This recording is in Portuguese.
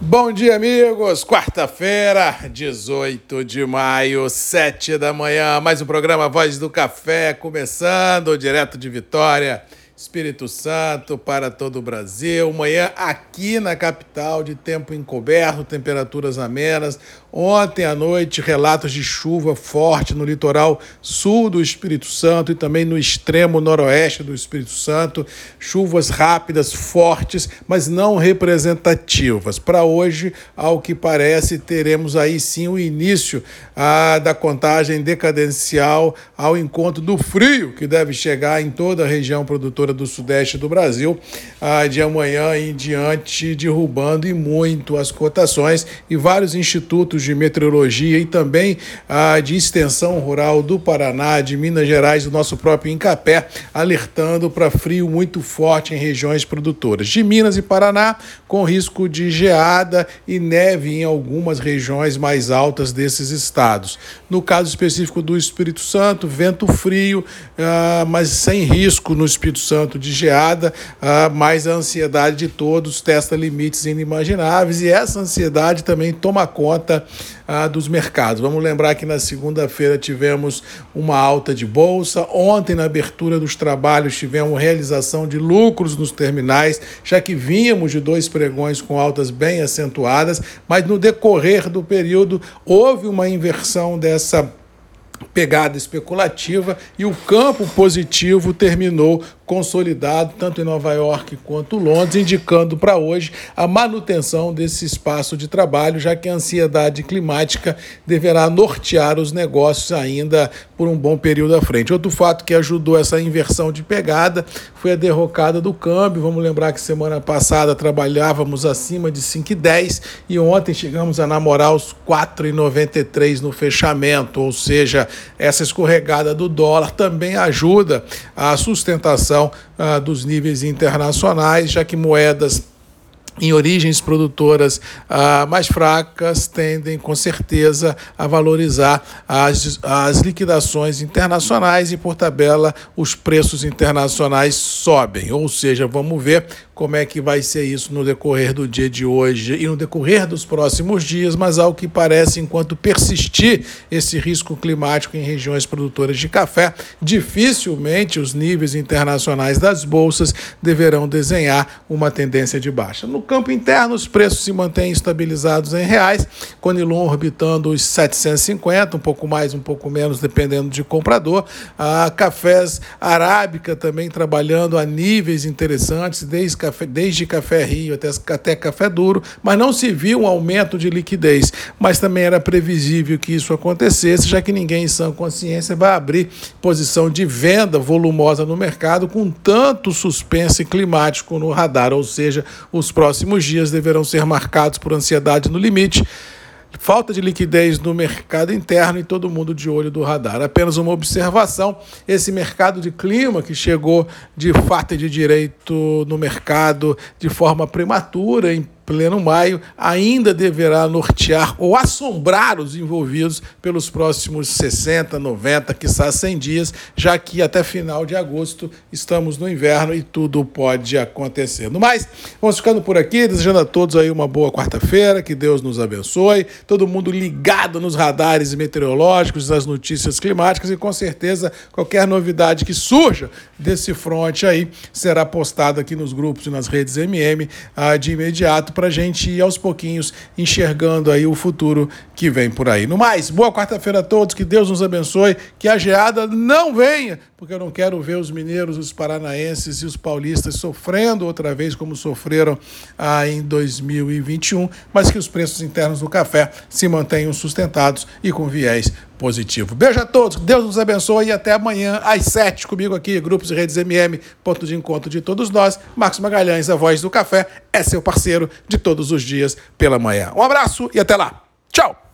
Bom dia, amigos. Quarta-feira, 18 de maio, 7 da manhã. Mais um programa Voz do Café começando, direto de Vitória. Espírito Santo para todo o Brasil. Manhã aqui na capital, de tempo encoberto, temperaturas amenas. Ontem à noite, relatos de chuva forte no litoral sul do Espírito Santo e também no extremo noroeste do Espírito Santo. Chuvas rápidas, fortes, mas não representativas. Para hoje, ao que parece, teremos aí sim o início ah, da contagem decadencial ao encontro do frio que deve chegar em toda a região produtora do sudeste do Brasil, ah, de amanhã em diante, derrubando e muito as cotações e vários institutos de meteorologia e também ah, de extensão rural do Paraná, de Minas Gerais, do nosso próprio Incapé, alertando para frio muito forte em regiões produtoras. De Minas e Paraná, com risco de geada e neve em algumas regiões mais altas desses estados. No caso específico do Espírito Santo, vento frio, ah, mas sem risco no Espírito Santo tanto de geada, uh, mas a ansiedade de todos testa limites inimagináveis e essa ansiedade também toma conta uh, dos mercados. Vamos lembrar que na segunda-feira tivemos uma alta de bolsa, ontem na abertura dos trabalhos tivemos realização de lucros nos terminais, já que vínhamos de dois pregões com altas bem acentuadas, mas no decorrer do período houve uma inversão dessa pegada especulativa e o campo positivo terminou consolidado tanto em Nova York quanto Londres, indicando para hoje a manutenção desse espaço de trabalho, já que a ansiedade climática deverá nortear os negócios ainda por um bom período à frente. Outro fato que ajudou essa inversão de pegada foi a derrocada do câmbio. Vamos lembrar que semana passada trabalhávamos acima de 5,10 e ontem chegamos a namorar os 4,93 no fechamento, ou seja, essa escorregada do dólar também ajuda a sustentação ah, dos níveis internacionais, já que moedas em origens produtoras ah, mais fracas tendem com certeza a valorizar as, as liquidações internacionais e por tabela os preços internacionais sobem. Ou seja, vamos ver como é que vai ser isso no decorrer do dia de hoje e no decorrer dos próximos dias, mas ao que parece, enquanto persistir esse risco climático em regiões produtoras de café, dificilmente os níveis internacionais das bolsas deverão desenhar uma tendência de baixa. No campo interno, os preços se mantêm estabilizados em reais, Conilon orbitando os 750, um pouco mais, um pouco menos, dependendo de comprador. A cafés arábica também trabalhando a níveis interessantes, desde café, desde café Rio até, até café duro, mas não se viu um aumento de liquidez. Mas também era previsível que isso acontecesse, já que ninguém em sã consciência vai abrir posição de venda volumosa no mercado com tanto suspense climático no radar, ou seja, os próximos dias deverão ser marcados por ansiedade no limite falta de liquidez no mercado interno e todo mundo de olho do radar. Apenas uma observação: esse mercado de clima que chegou de fato de direito no mercado de forma prematura, em pleno maio, ainda deverá nortear ou assombrar os envolvidos pelos próximos 60, 90, quizás 100 dias, já que até final de agosto estamos no inverno e tudo pode acontecer. No mais, vamos ficando por aqui, desejando a todos aí uma boa quarta-feira, que Deus nos abençoe, todo mundo ligado nos radares meteorológicos, nas notícias climáticas e com certeza qualquer novidade que surja desse fronte aí será postada aqui nos grupos e nas redes MM de imediato para a gente ir aos pouquinhos enxergando aí o futuro que vem por aí. No mais, boa quarta-feira a todos, que Deus nos abençoe, que a geada não venha, porque eu não quero ver os mineiros, os paranaenses e os paulistas sofrendo outra vez como sofreram ah, em 2021, mas que os preços internos do café se mantenham sustentados e com viés positivo. Beijo a todos, Deus nos abençoe e até amanhã às sete comigo aqui, Grupos e Redes MM, ponto de encontro de todos nós. Marcos Magalhães, a voz do café, é seu parceiro de todos os dias pela manhã. Um abraço e até lá. Tchau!